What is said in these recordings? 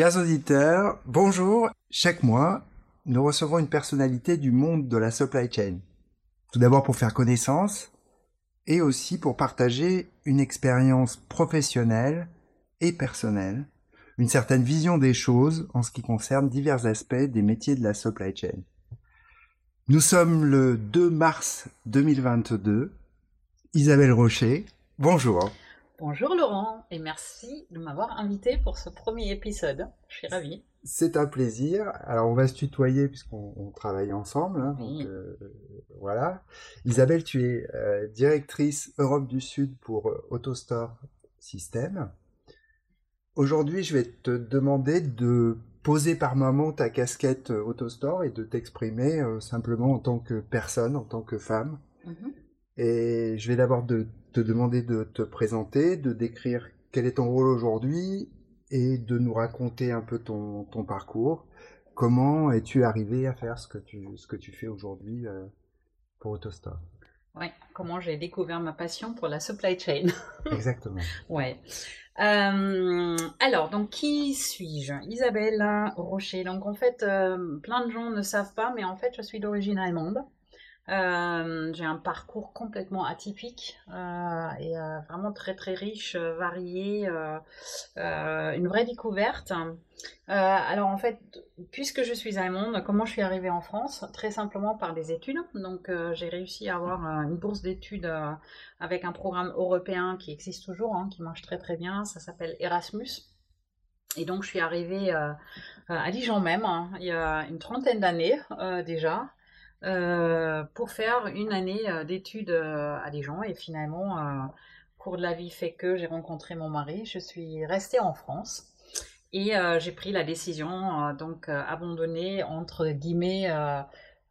Chers auditeurs, bonjour. Chaque mois, nous recevons une personnalité du monde de la supply chain. Tout d'abord pour faire connaissance et aussi pour partager une expérience professionnelle et personnelle, une certaine vision des choses en ce qui concerne divers aspects des métiers de la supply chain. Nous sommes le 2 mars 2022. Isabelle Rocher, bonjour. Bonjour Laurent et merci de m'avoir invité pour ce premier épisode. Je suis ravie. C'est un plaisir. Alors on va se tutoyer puisqu'on travaille ensemble. Hein, euh, voilà. Isabelle, tu es euh, directrice Europe du Sud pour euh, AutoStore System. Aujourd'hui, je vais te demander de poser par moment ta casquette AutoStore et de t'exprimer simplement en tant que personne, en tant que femme. Mhm. Et je vais d'abord te demander de te présenter, de décrire quel est ton rôle aujourd'hui et de nous raconter un peu ton, ton parcours. Comment es-tu arrivé à faire ce que tu, ce que tu fais aujourd'hui euh, pour AutoStore Oui, comment j'ai découvert ma passion pour la supply chain. Exactement. ouais. Euh, alors, donc, qui suis-je? Isabelle Rocher. Donc, en fait, euh, plein de gens ne savent pas, mais en fait, je suis d'origine allemande. Euh, j'ai un parcours complètement atypique euh, et euh, vraiment très très riche, varié, une vraie découverte. alors en fait, puisque je suis allemande, comment je suis arrivée en France? Très simplement par des études. Donc j'ai réussi à avoir une bourse d'études avec un programme européen qui existe toujours, hein, qui marche très très bien. Ça s'appelle Erasmus. Et donc je suis arrivée à Dijon même, hein, il y a une trentaine d'années déjà. Euh, pour faire une année euh, d'études euh, à Dijon. Et finalement, cours de la vie fait que j'ai rencontré mon mari. Je suis restée en France. Et j'ai pris la décision donc abandonner entre guillemets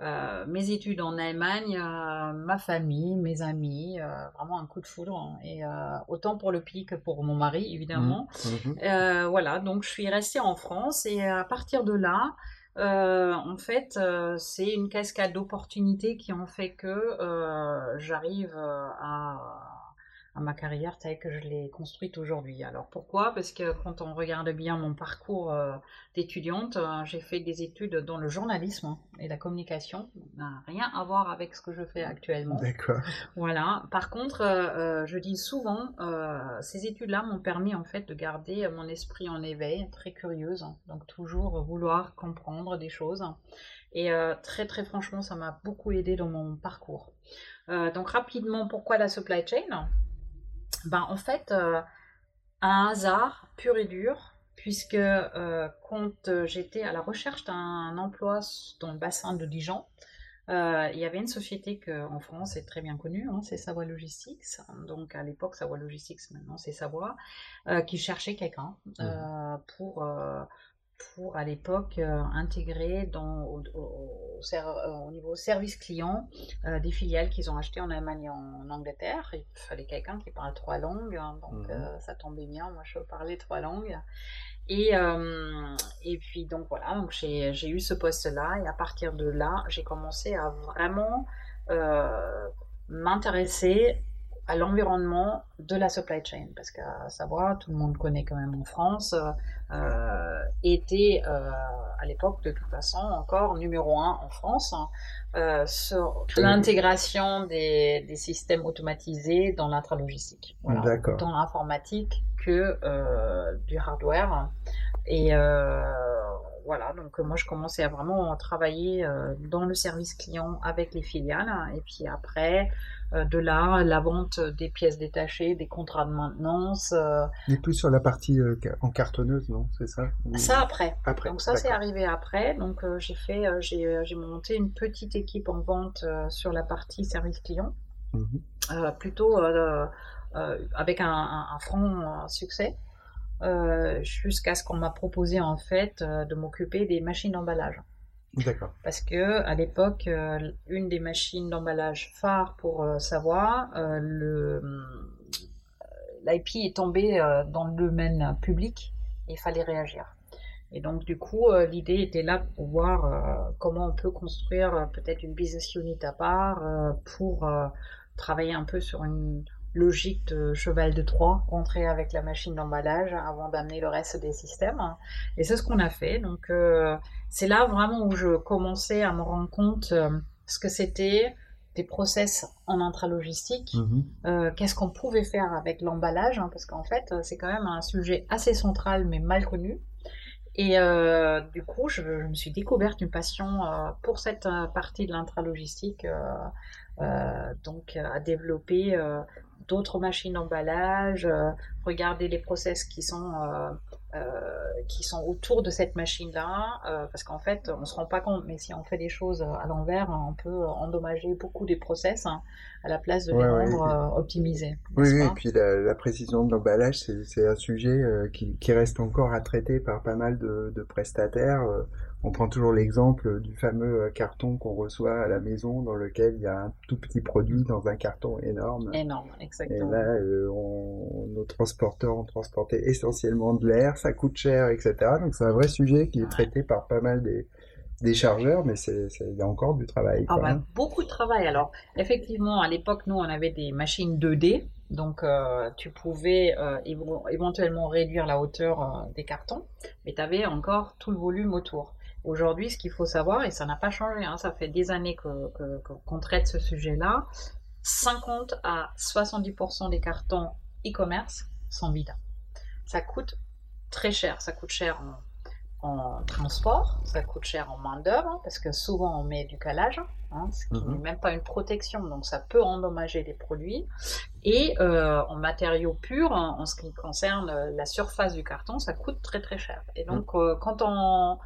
mes études en Allemagne, ma famille, mes amis, vraiment un coup de foudre. Hein. et autant pour le pays que pour mon mari, évidemment. Mmh, mmh. voilà, donc je suis restée en France et à partir de là, euh, en fait, euh, c'est une cascade d'opportunités qui ont fait que euh, j'arrive à, ma carrière telle que je l'ai construite aujourd'hui. Alors pourquoi? Parce que quand on regarde bien mon parcours d'étudiante, j'ai fait des études dans le journalisme et la communication. n'a rien à voir avec ce que je fais actuellement. D'accord. Voilà. Par contre, je dis souvent, ces études-là m'ont permis en fait de garder mon esprit en éveil, très curieuse, donc toujours vouloir comprendre des choses. Et très très franchement, ça m'a beaucoup aidé dans mon parcours. donc rapidement, pourquoi la supply chain? Ben, en fait, euh, un hasard pur et dur, puisque euh, quand euh, j'étais à la recherche d'un emploi dans le bassin de Dijon, il y avait une société que, en France est très bien connue, hein, c'est Savoie Logistics. Donc à l'époque, Savoie Logistics, maintenant c'est Savoie, qui cherchait quelqu'un mmh. pour pour à l'époque euh, intégrer dans, au, euh, niveau service client euh, des filiales qu'ils ont achetées en Allemagne et en, Angleterre. Il fallait quelqu'un qui parle trois langues, hein, donc mhm. ça tombait bien, moi je parlais trois langues. Et, et puis donc voilà, donc j'ai eu ce poste-là et à partir de là, j'ai commencé à vraiment m'intéresser à l'environnement de la supply chain, parce qu'à savoir, tout le monde connaît quand même en France, euh, était euh, à l'époque de toute façon encore numéro un en France hein, euh, sur l'intégration des, des, systèmes automatisés dans l'intralogistique, voilà, tant l'informatique que euh, du hardware. Et euh, voilà, donc moi je commençais à vraiment travailler dans le service client avec les filiales, et puis après euh, de là, la vente des pièces détachées, des contrats de maintenance. Euh, Et plus sur la partie euh, en cartonneuse, non C'est ça? Ça après. après. Donc ça c'est arrivé après. Donc j'ai fait, j'ai monté une petite équipe en vente sur la partie service client, mhm. plutôt avec un, un, franc succès. Jusqu'à ce qu'on m'a proposé en fait de m'occuper des machines d'emballage. D'accord. Parce que à l'époque, euh, une des machines d'emballage phare pour euh, savoir, euh, le l'IP est tombé dans le domaine public et il fallait réagir. Et donc du coup, l'idée était là pour voir comment on peut construire peut-être une business unit à part pour travailler un peu sur une logique de cheval de Troie, rentrer avec la machine d'emballage avant d'amener le reste des systèmes. Et c'est ce qu'on a fait. Donc euh, c'est là vraiment où je commençais à me rendre compte euh, ce que c'était des process en intralogistique, Mhm. euh, qu'est-ce qu'on pouvait faire avec l'emballage, hein, parce qu'en fait c'est quand même un sujet assez central mais mal connu. Et du coup, je, je me suis découverte une passion pour cette partie de l'intralogistique, euh, donc euh, à développer euh, d'autres machines d'emballage, euh, regarder les process qui sont euh, euh, qui sont autour de cette machine-là, euh, parce qu'en fait, on se rend pas compte, mais si on fait des choses à l'envers, on peut endommager beaucoup des process hein, à la place de les Ouais, rendre optimisés. Oui, oui, et puis la, la précision de l'emballage, c'est, un sujet qui, qui reste encore à traiter par pas mal de, de prestataires. On prend toujours l'exemple du fameux euh, carton qu'on reçoit à la maison dans lequel il y a un tout petit produit dans un carton énorme. Énorme, Et exactement. là, euh, on- nos transporteurs ont transporté essentiellement de l'air, ça coûte cher, etc. Donc c'est un vrai sujet qui est traité par pas mal des, des chargeurs, mais c'est, il y a encore du travail. Ah bah, hein. beaucoup de travail. Alors, effectivement, à l'époque, nous, on avait des machines 2D. Donc, euh, tu pouvais euh, éventuellement réduire la hauteur euh, des cartons, mais tu avais encore tout le volume autour. Aujourd'hui, ce qu'il faut savoir, et ça n'a pas changé, hein, ça fait des années que- qu'on traite ce sujet-là, 50 à 70% des cartons e-commerce sont vides. Ça coûte très cher. Ça coûte cher en, en transport, ça coûte cher en main-d'œuvre, parce que souvent on met du calage, hein, ce qui Mhm. n'est même pas une protection, donc ça peut endommager les produits. Et euh, en matériaux purs, en, en ce qui concerne la surface du carton, ça coûte très très cher. Et donc euh, quand on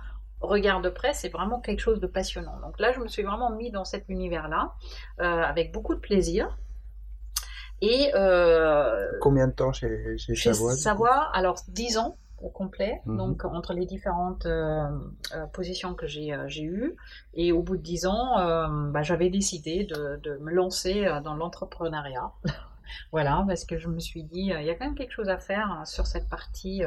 regarde de près, c'est vraiment quelque chose de passionnant. Donc là, je me suis vraiment mis dans cet univers-là, euh, avec beaucoup de plaisir. Et euh, Combien de temps chez, chez chez Savoie Savoie, alors 10 ans au complet, Mhm. donc entre les différentes euh, positions que j'ai eues. Et au bout de 10 ans, bah, j'avais décidé de, de me lancer dans l'entrepreneuriat. Voilà, parce que je me suis dit, il y a quand même quelque chose à faire hein, sur cette partie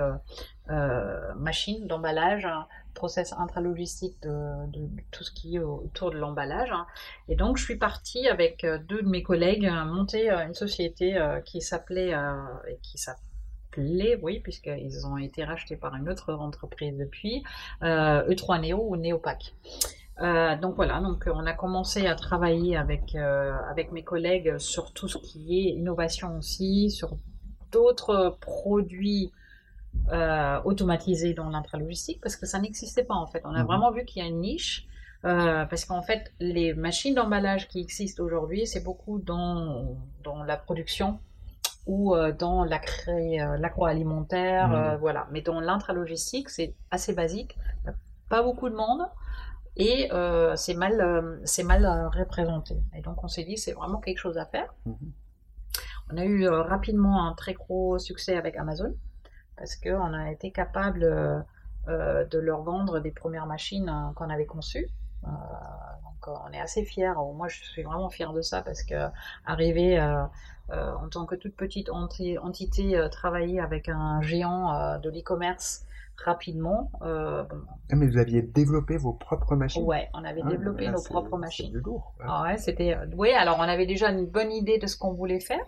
machine d'emballage, hein, process intralogistique de, de, tout ce qui est autour de l'emballage. hein. Et donc, je suis partie avec euh, deux de mes collègues euh, monter euh, une société qui s'appelait qui s'appelait, oui, puisqu'ils ont été rachetés par une autre entreprise depuis, euh, E3 Neo ou Neopac. Donc voilà, donc on a commencé à travailler avec avec mes collègues sur tout ce qui est innovation aussi, sur d'autres produits euh, automatisés dans l'intralogistique parce que ça n'existait pas en fait. On a Mhm. vraiment vu qu'il y a une niche euh, parce qu'en fait les machines d'emballage qui existent aujourd'hui, c'est beaucoup dans dans la production ou euh, dans l'agroalimentaire, Mhm. euh, voilà. Mais dans l'intralogistique, c'est assez basique. Il n'y a pas beaucoup de monde et c'est mal, c'est mal représenté. Et donc on s'est dit c'est vraiment quelque chose à faire. Mhm. On a eu rapidement un très gros succès avec Amazon parce qu'on a été capable euh, euh, de leur vendre des premières machines euh, qu'on avait conçues. Donc on est assez fiers. Moi je suis vraiment fière de ça parce que arriver en tant que toute petite enti- entité travailler avec un géant de l'e-commerce rapidement, euh, Ah, mais vous aviez développé vos propres machines? Ouais, on avait Ah, développé là, nos propres machines. du lourd. quoi. Ah ouais, c'était. Oui, alors on avait déjà une bonne idée de ce qu'on voulait faire,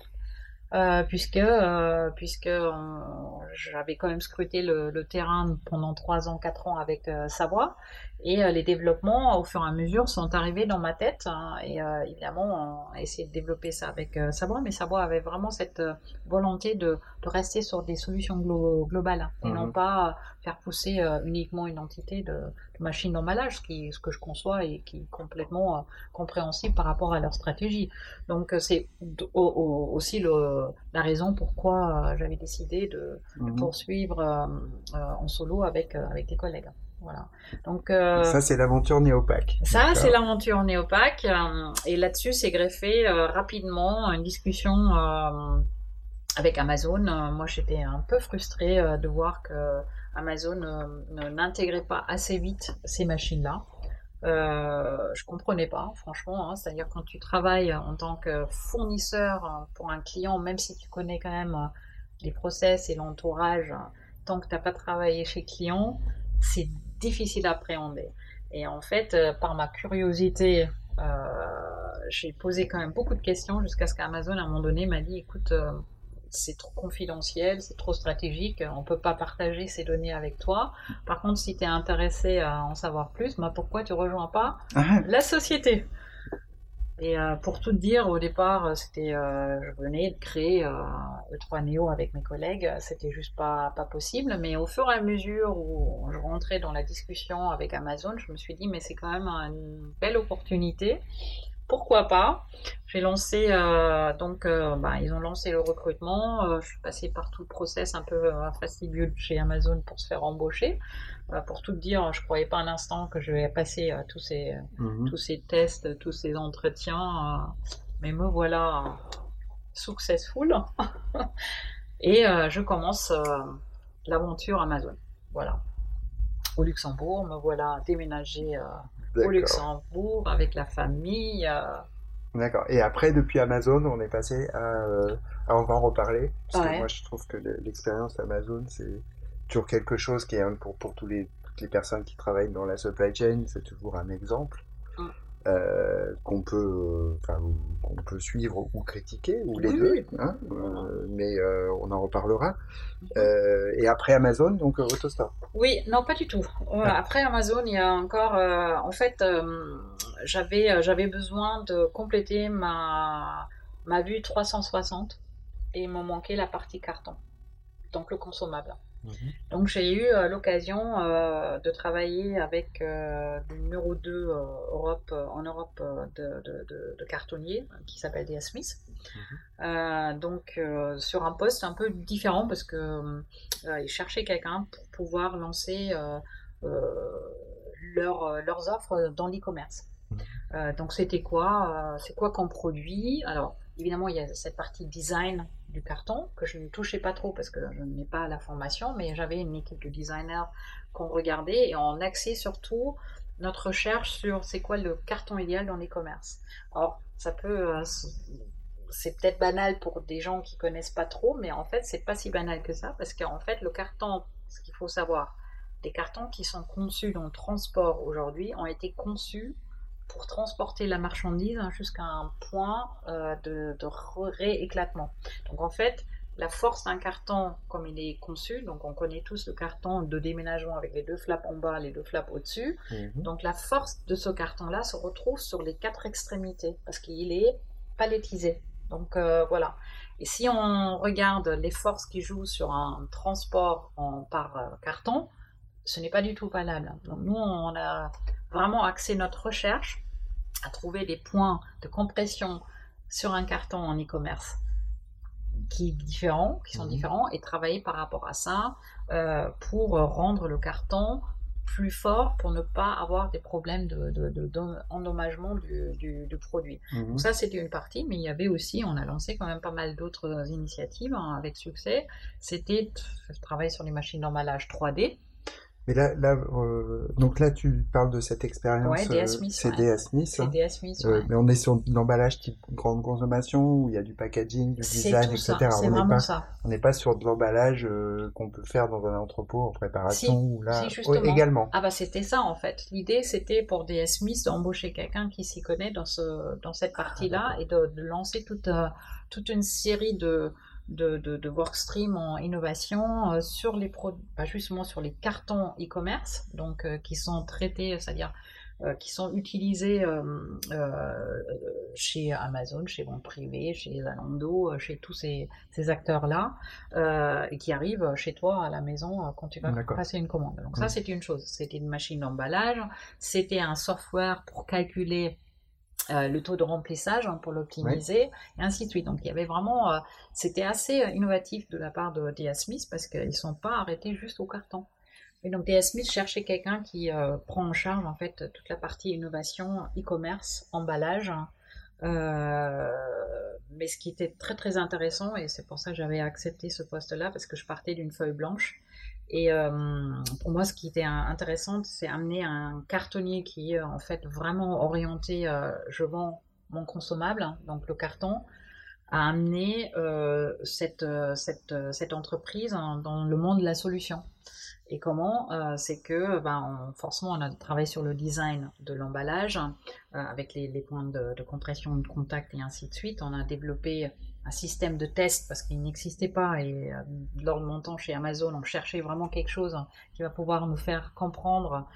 euh, puisque euh, puisque on- j'avais quand même scruté le, le terrain pendant 3 ans, 4 ans avec euh, Savoie, et euh, les développements au fur et à mesure sont arrivés dans ma tête. hein, et euh, évidemment, on a essayé de développer ça avec euh, Savoie, mais Savoie avait vraiment cette euh, volonté de, de rester sur des solutions glo- globales hein, et Mhm. non pas euh, faire pousser euh, uniquement une entité de, de machine d'emballage, ce, qui, ce que je conçois et qui est complètement euh, compréhensible par rapport à leur stratégie. Donc euh, c'est d- au- au- aussi le, la raison pourquoi euh, j'avais décidé de, de Mhm. poursuivre euh, euh, en solo avec, euh, avec des collègues. Voilà. Donc euh, Ça, c'est l'aventure Néopac. ça, c'est l'aventure Néopac. euh, et là-dessus, c'est greffé euh, rapidement une discussion avec Amazon. Moi, j'étais un peu frustrée de voir que Amazon ne- n'intégrait pas assez vite ces machines-là. Euh, je comprenais pas, franchement. hein. C'est-à-dire quand tu travailles en tant que fournisseur pour un client, même si tu connais quand même les process et l'entourage, tant que tu n'as pas travaillé chez client, c'est difficile à appréhender. Et en fait, euh, par ma curiosité, euh, j'ai posé quand même beaucoup de questions jusqu'à ce qu'Amazon, à un moment donné, m'a dit écoute, c'est trop confidentiel, c'est trop stratégique, on ne peut pas partager ces données avec toi. Par contre, si tu es intéressé à en savoir plus, moi, pourquoi tu rejoins pas ah. la société? Et euh, pour tout dire, au départ, euh, c'était, euh, je venais de créer E3 Neo avec mes collègues, c'était juste pas, possible. Mais au fur et à mesure où je rentrais dans la discussion avec Amazon, je me suis dit, mais c'est quand même une belle opportunité pourquoi pas? J'ai lancé, donc, bah, ils ont lancé le recrutement. Je suis passée par tout le process un peu fastidieux chez Amazon pour se faire embaucher. Pour tout dire, je croyais pas un instant que je vais passer tous ces, mhm. tous ces tests, tous ces entretiens, mais me voilà successful. Et je commence l'aventure Amazon. Voilà. Au Luxembourg, me voilà déménagé au Luxembourg avec la famille. Euh. D'accord. Et après, depuis Amazon, on est passé à. Euh, on va en reparler. Parce que moi, je trouve que l'expérience Amazon, c'est toujours quelque chose qui est pour, pour tous les, toutes les personnes qui travaillent dans la supply chain, c'est toujours un exemple. Mm. Euh, qu'on peut, qu'on peut suivre ou critiquer, ou les deux, hein, euh, mais euh, on en reparlera. Mhm. et après Amazon, donc AutoStore. Oui, non, pas du tout. Ah. Après Amazon, il y a encore, en fait, j'avais, j'avais besoin de compléter ma, ma vue 360 et il me manquait la partie carton, donc le consommable. Mhm. Donc j'ai eu euh, l'occasion euh, de travailler avec euh, le numéro 2 Europe, en Europe de, de, cartonnier qui s'appelle D.S. Smith. Mhm. donc sur un poste un peu différent parce que ils cherchaient quelqu'un pour pouvoir lancer leurs offres dans l'e-commerce. Mhm. donc c'était quoi C'est quoi qu'on produit? Alors évidemment il y a cette partie design du carton, que je ne touchais pas trop parce que je n'ai pas la formation, mais j'avais une équipe de designers qu'on regardait et on axait surtout notre recherche sur c'est quoi le carton idéal dans les commerces. Alors, ça peut. Euh, c'est peut-être banal pour des gens qui connaissent pas trop, mais en fait, c'est pas si banal que ça parce qu'en fait, le carton, ce qu'il faut savoir, des cartons qui sont conçus dans le transport aujourd'hui ont été conçus pour transporter la marchandise jusqu'à un point euh, de, rééclatement. Donc en fait, la force d'un carton, comme il est conçu, donc on connaît tous le carton de déménagement avec les deux flaps en bas, les deux flaps au-dessus. Mhm. Donc la force de ce carton-là se retrouve sur les quatre extrémités parce qu'il est palettisé. Donc euh, voilà. Et si on regarde les forces qui jouent sur un transport en, par euh, carton, ce n'est pas du tout valable. Donc nous, on a vraiment axer notre recherche à trouver des points de compression sur un carton en e-commerce qui, différents, qui sont mhm. différents et travailler par rapport à ça euh, pour rendre le carton plus fort pour ne pas avoir des problèmes d'endommagement de, du, produit. Mhm. Donc ça, c'était une partie, mais il y avait aussi, on a lancé quand même pas mal d'autres initiatives hein, avec succès. C'était travailler sur les machines d'emballage 3D. Mais là, là euh, donc là, tu parles de cette expérience. Ouais, Smith. c'est DS Smith. Smith. Euh, mais on est sur l'emballage type grande consommation où il y a du packaging, du design, etc. C'est vraiment pas, ça. On n'est pas sur de l'emballage euh, qu'on peut faire dans un entrepôt en préparation ou là également. Ah bah c'était ça en fait. L'idée c'était pour DS Smith d'embaucher quelqu'un qui s'y connaît dans ce dans cette ah, partie-là et de, de, lancer toute toute une série de de, de, workstream en innovation euh, sur les produits, pas justement sur les cartons e-commerce, donc euh, qui sont traités, c'est-à-dire euh, qui sont utilisés chez Amazon, chez Bon Privé, chez Zalando, chez tous ces, ces acteurs-là, et qui arrivent chez toi à la maison quand tu vas passer une commande. Donc ça, c'était une chose. C'était une machine d'emballage, c'était un software pour calculer euh, le taux de remplissage hein, pour l'optimiser, et ainsi de suite. Donc il y avait vraiment, euh, c'était assez euh, innovatif de la part de DS Smith parce qu'ils ne sont pas arrêtés juste au carton. Et donc DS Smith cherchait quelqu'un qui prend en charge en fait toute la partie innovation, e-commerce, emballage. mais ce qui était très très intéressant, et c'est pour ça que j'avais accepté ce poste-là, parce que je partais d'une feuille blanche et euh, pour moi, ce qui était intéressant, c'est amener un cartonnier qui est en fait vraiment orienté, euh, je vends mon consommable, donc le carton, à amener cette, entreprise dans le monde de la solution. Et comment C'est que ben, forcément, on a travaillé sur le design de l'emballage avec les, points de, compression, de contact et ainsi de suite. On a développé un système de test parce qu'il n'existait pas et lors de mon temps chez Amazon, on cherchait vraiment quelque chose qui va pouvoir nous faire comprendre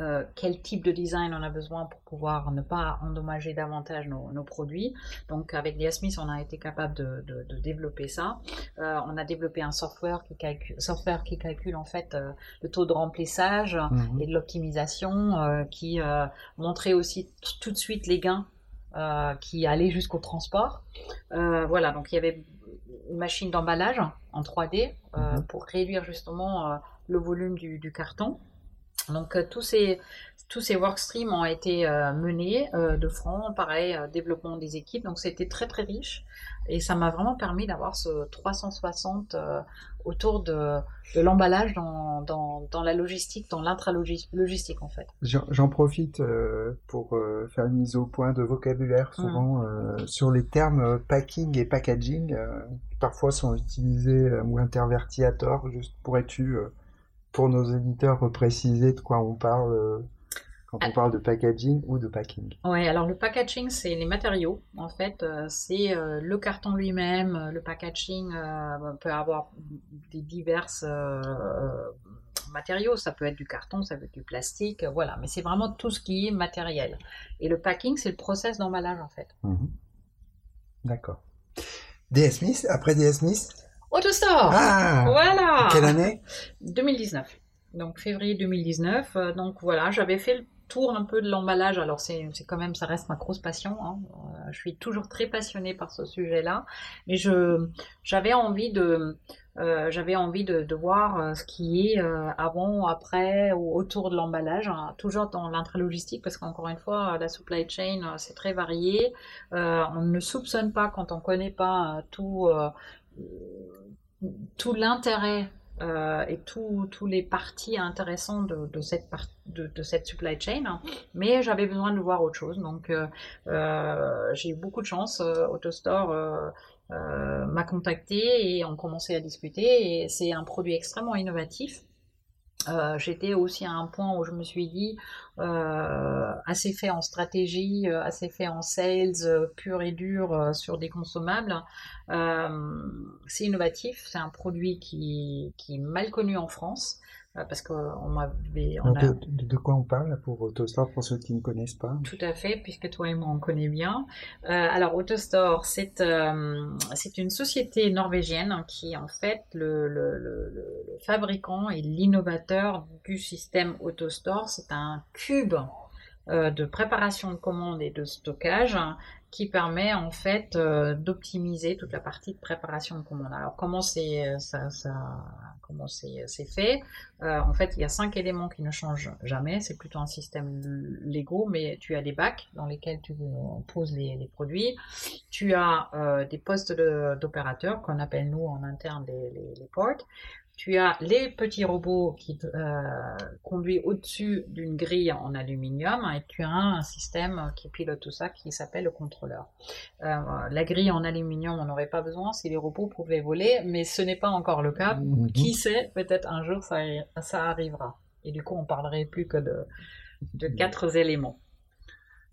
euh, quel type de design on a besoin pour pouvoir ne pas endommager davantage nos, produits. Donc avec Diasmith, on a été capable de, développer ça. Euh, on a développé un software qui calcule, software qui calcule en fait euh, le taux de remplissage mhm. et de l'optimisation, qui montrait aussi tout de suite les gains qui allaient jusqu'au transport. voilà, donc il y avait une machine d'emballage en 3D mhm. pour réduire justement le volume du carton. Donc euh, tous ces tous ces workstreams ont été euh, menés euh, de front, pareil, développement des équipes. Donc c'était très très riche et ça m'a vraiment permis d'avoir ce 360 autour de, de l'emballage dans, dans, dans, la logistique, dans l'intralogistique en fait. J'en profite pour faire une mise au point de vocabulaire mmh. souvent sur les termes packing et packaging qui parfois sont utilisés ou intervertis à tort. Juste pourrais-tu pour nos éditeurs repréciser de quoi on parle euh, quand on ah. parle de packaging ou de packing Oui, alors le packaging, c'est les matériaux. En fait, euh, c'est euh, le carton lui-même. Le packaging peut avoir des divers matériaux. Ça peut être du carton, ça peut être du plastique, voilà. Mais c'est vraiment tout ce qui est matériel. Et le packing, c'est le process d'emballage, en fait. Mhm. D'accord. DS Smith, après DS Smith? Autostore ah Voilà Quelle année? 2019. Donc février 2019. Euh, donc voilà, j'avais fait le tour un peu de l'emballage. Alors c'est quand même, ça reste ma grosse passion. Hein. Euh, je suis toujours très passionnée par ce sujet-là. Mais j'avais envie de... Euh, j'avais envie de, de, voir ce qui est avant, après ou autour de l'emballage, hein. toujours dans l'intralogistique, parce qu'encore une fois, la supply chain, c'est très varié. on ne soupçonne pas quand on connaît pas tout tout l'intérêt euh, et tous les parties intéressants de, cette, de, cette supply chain, hein. mais j'avais besoin de voir autre chose. Donc euh, euh, j'ai eu beaucoup de chance. AutoStore m'a contacté et on commençait à discuter. Et c'est un produit extrêmement innovatif euh, j'étais aussi à un point où je me suis dit euh, assez fait en stratégie, euh, assez fait en sales pur et dur sur des consommables. c'est innovatif, c'est un produit qui, qui est mal connu en France. Euh, parce qu'on m'avait. De, de, quoi on parle pour AutoStore pour ceux qui ne connaissent pas? Tout à fait, puisque toi et moi on connaît bien. Euh, alors AutoStore, c'est euh, c'est une société norvégienne qui est en fait le, le, le, fabricant et l'innovateur du système AutoStore. C'est un cube de préparation de commandes et de stockage qui permet en fait euh, d'optimiser toute la partie de préparation de commande. Alors comment c'est euh, ça, ça, comment c'est fait? Euh, En fait, il y a cinq éléments qui ne changent jamais. C'est plutôt un système Lego, mais tu as des bacs dans lesquels tu poses les, les produits. Tu as des postes d'opérateurs qu'on appelle nous en interne les, les, les ports tu as les petits robots qui euh, conduisent au-dessus d'une grille en aluminium et tu as un système qui pilote tout ça qui s'appelle le contrôleur. Euh, la grille en aluminium, on n'aurait pas besoin si les robots pouvaient voler, mais ce n'est pas encore le cas. Mhm. Qui sait, peut-être un jour ça, ça arrivera. Et du coup, on parlerait plus que de, de quatre éléments.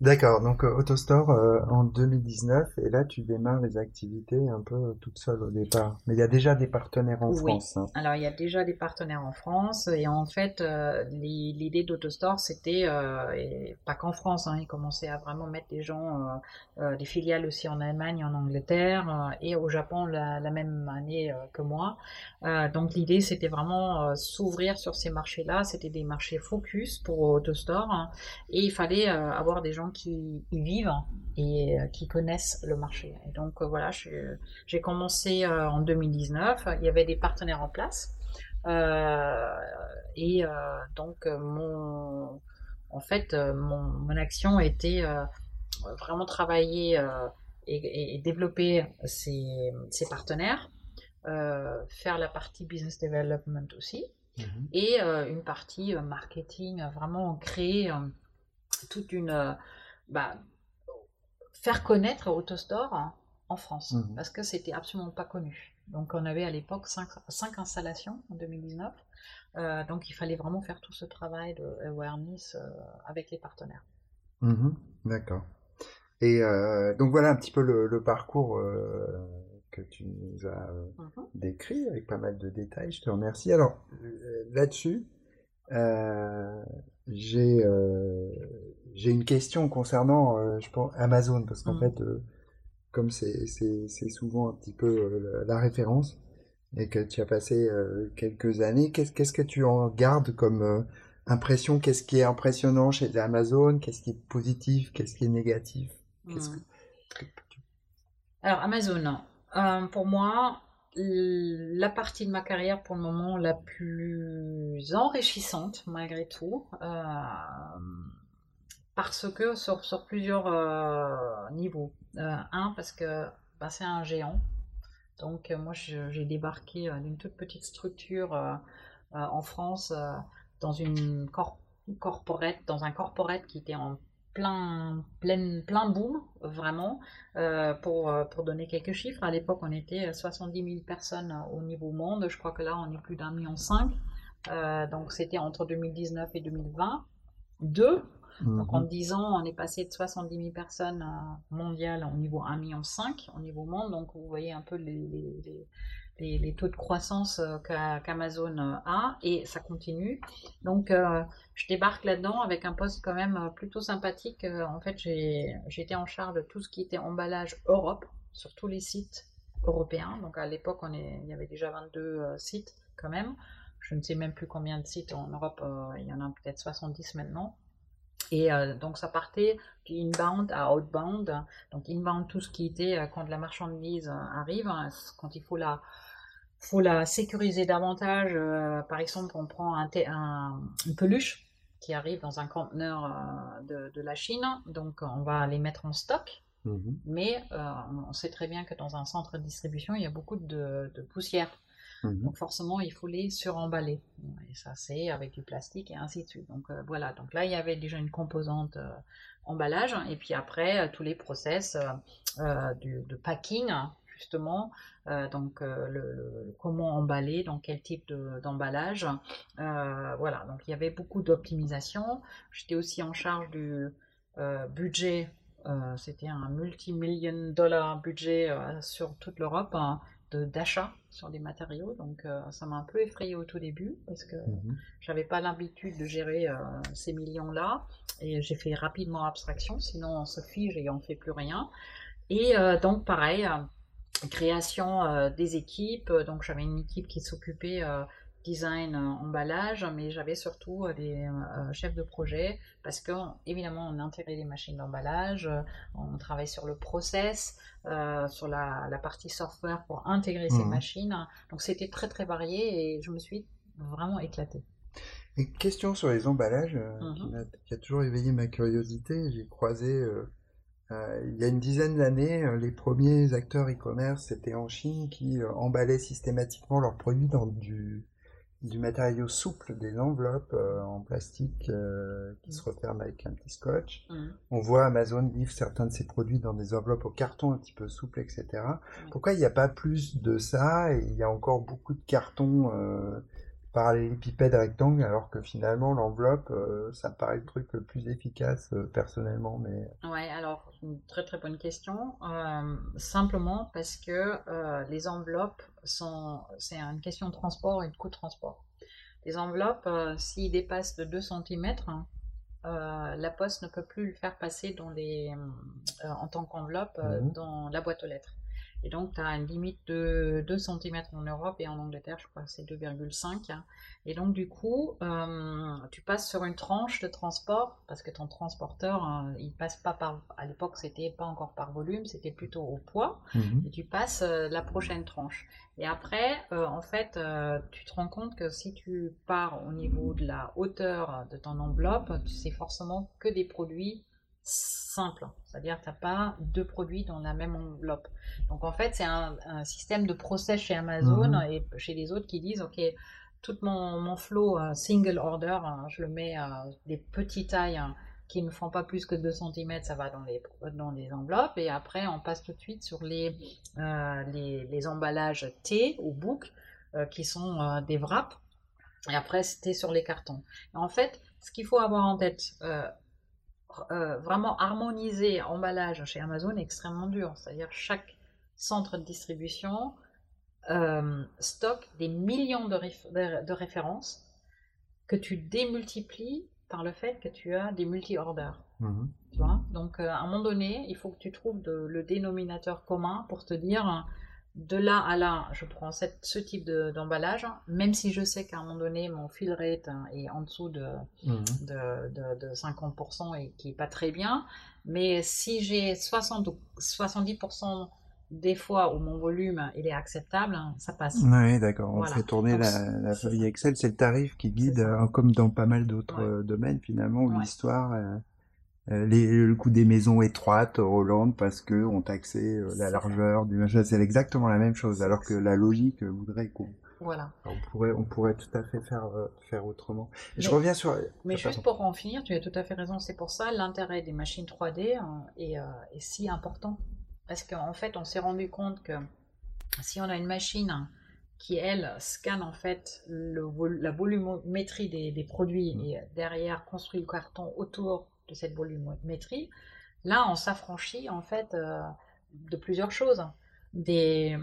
D'accord, donc euh, AutoStore euh, en 2019, et là tu démarres les activités un peu toute seule au départ. Mais il y a déjà des partenaires en France. Hein. Alors il y a déjà des partenaires en France, et en fait euh, l'idée d'AutoStore c'était, et pas qu'en France, hein, ils commençaient à vraiment mettre des gens, des filiales aussi en Allemagne, en Angleterre et au Japon la, la même année que moi. donc l'idée c'était vraiment s'ouvrir sur ces marchés-là, c'était des marchés focus pour AutoStore, hein, et il fallait avoir des gens qui y vivent et euh, qui connaissent le marché. Et donc euh, voilà, j'ai commencé euh, en 2019, il y avait des partenaires en place. et donc mon, en fait, mon, action était vraiment travailler et, développer ces, partenaires, faire la partie business development aussi, mhm. et une partie marketing, vraiment créer toute une bah, faire connaître AutoStore en France, mhm. parce que c'était absolument pas connu. Donc on avait à l'époque 5, installations en 2019. Euh, donc il fallait vraiment faire tout ce travail de awareness euh, avec les partenaires. Mhm. D'accord. Et euh, donc voilà un petit peu le, parcours que tu nous as mhm. décrit avec pas mal de détails. Je te remercie. Alors là-dessus, j'ai j'ai une question concernant je pense Amazon parce qu'en fait comme c'est souvent un petit peu euh, la référence, et que tu as passé euh, quelques années, qu'est-ce que tu en gardes comme euh, impression? Qu'est-ce qui est impressionnant chez Amazon? Qu'est-ce qui est positif? Qu'est-ce qui est négatif? Hmm. Alors Amazon, pour moi, la partie de ma carrière pour le moment la plus enrichissante malgré tout parce que sur, sur plusieurs euh, niveaux. Euh, un, parce que bah, c'est un géant. Donc euh, moi j'ai débarqué d'une toute petite structure en France dans une corporate, dans un corporate qui était en plein, plein, plein boom, vraiment. pour, pour donner quelques chiffres, à l'époque on était 70 000 personnes au niveau monde, je crois que là on est plus d'un million cinq. donc c'était entre 2019 et 2020. Deux, donc en 10 mhm. ans, on est passé de 70 000 personnes euh, mondiales au niveau 1,5 million au niveau monde. Donc vous voyez un peu les, les, taux de croissance euh, qu'Amazon euh, a et ça continue. Donc je débarque là-dedans avec un poste quand même plutôt sympathique. En fait, j'étais en charge de tout ce qui était emballage Europe sur tous les sites européens. Donc à l'époque, il y avait déjà 22 sites quand même. Je ne sais même plus combien de sites en Europe, il y en a peut-être 70 maintenant. Et euh, donc ça partait du inbound à outbound. Donc inbound, tout ce qui était euh, quand la marchandise euh, arrive, hein, quand il faut la, faut la sécuriser davantage. par exemple, on prend un, une peluche qui arrive dans un conteneur de, la Chine, donc on va les mettre en stock. Mmh Mais on sait très bien que dans un centre de distribution, il y a beaucoup de poussière. Mhm. Donc forcément, il faut les suremballer. Et ça, c'est avec du plastique et ainsi de suite. Donc euh, voilà, donc là, il y avait déjà une composante euh, emballage. Et puis après, euh, tous les process de packing, justement. donc comment emballer, dans quel type d'emballage. voilà, donc il y avait beaucoup d'optimisation. J'étais aussi en charge du budget. C'était un multi-million dollar budget sur toute l'Europe. Hein d'achat sur des matériaux. Donc euh, ça m'a un peu effrayé au tout début parce que mhm. j'avais pas l'habitude de gérer euh, ces millions-là. Et j'ai fait rapidement abstraction, sinon on se fige et on fait plus rien. Et euh, donc pareil, création des équipes. Donc j'avais une équipe qui s'occupait design emballage, mais j'avais surtout des chefs de projet parce que évidemment on intégrait les machines d'emballage, on travaille sur le process, euh, sur la, partie software pour intégrer ces mmh. machines. Donc c'était très très varié et je me suis vraiment éclatée. Une question sur les emballages euh, mmh qui, a, toujours éveillé ma curiosité. J'ai croisé euh, il y a une dizaine d'années les premiers acteurs e-commerce, c'était en Chine, qui emballaient systématiquement leurs produits dans du du matériau souple, des enveloppes euh, en plastique euh, qui se referment avec un petit scotch. Mmh. On voit Amazon livre certains de ses produits dans des enveloppes au carton un petit peu souple, etc. Pourquoi il n'y a pas plus de ça? Et il y a encore beaucoup de cartons euh, parallélépipèdes rectangles alors que finalement l'enveloppe, euh, ça me paraît le truc le plus efficace personnellement. Mais... Ouais, alors une très très bonne question. simplement parce que les enveloppes c'est une question de transport et de coût de transport. Les enveloppes, euh, s'ils dépassent de 2 cm, euh, la poste ne peut plus le faire passer dans les, euh, en tant qu'enveloppe mhm. dans la boîte aux lettres. Et donc, tu as une limite de 2 cm en Europe et en Angleterre, je crois que c'est 2,5. Et donc, du coup, euh, tu passes sur une tranche de transport parce que ton transporteur, hein, il passe pas par. À l'époque, c'était pas encore par volume, c'était plutôt au poids. Mhm. Et tu passes euh, la prochaine tranche. Et après, euh, en fait, tu te rends compte que si tu pars au niveau de la hauteur de ton enveloppe, c'est forcément que des produits simple. C'est-à-dire que tu n'as pas deux produits dans la même enveloppe. Donc en fait, c'est un, système de process chez Amazon mhm. et chez les autres qui disent, OK, tout mon, mon flow single order, hein, je le mets des petites tailles hein, qui ne font pas plus que 2 cm, ça va dans les, dans les enveloppes. Et après, on passe tout de suite sur les, euh, les, emballages thé ou book, euh, qui sont euh, des wraps. Et après, c'était sur les cartons. en fait, ce qu'il faut avoir en tête, vraiment harmoniser emballage chez Amazon est extrêmement dur. C'est-à-dire chaque centre de distribution stocke des millions de, de références que tu démultiplies par le fait que tu as des multi-orders. Mhm. Tu vois? Donc, euh, à un moment donné, il faut que tu trouves le dénominateur commun pour te dire de là à là, je prends cette, ce type d'emballage, même si je sais qu'à un moment donné, mon fill rate hein, est en dessous de, mhm. de, de, 50% et qui n'est pas très bien. Mais si j'ai 60 ou 70% des fois où mon volume il est acceptable, hein, ça passe. Oui, d'accord. On fait tourner la, feuille Excel, c'est le tarif qui guide, euh, comme dans pas mal d'autres euh, domaines finalement, où l'histoire, euh, le coût des maisons étroites Hollande parce que on taxait la largeur du machin, c'est exactement la même chose, alors que la logique voudrait qu'on voilà. On pourrait, on pourrait tout à fait faire, faire autrement. je reviens sur. Mais juste pour en finir, tu as tout à fait raison. C'est pour ça l'intérêt des machines 3D hein, est, est, si important. Parce qu'en fait, on s'est rendu compte que si on a une machine qui, elle, scanne en fait la volumétrie des, produits mmh. et derrière construit le carton autour de cette volumétrie, là, on s'affranchit en fait euh, de plusieurs choses. Des,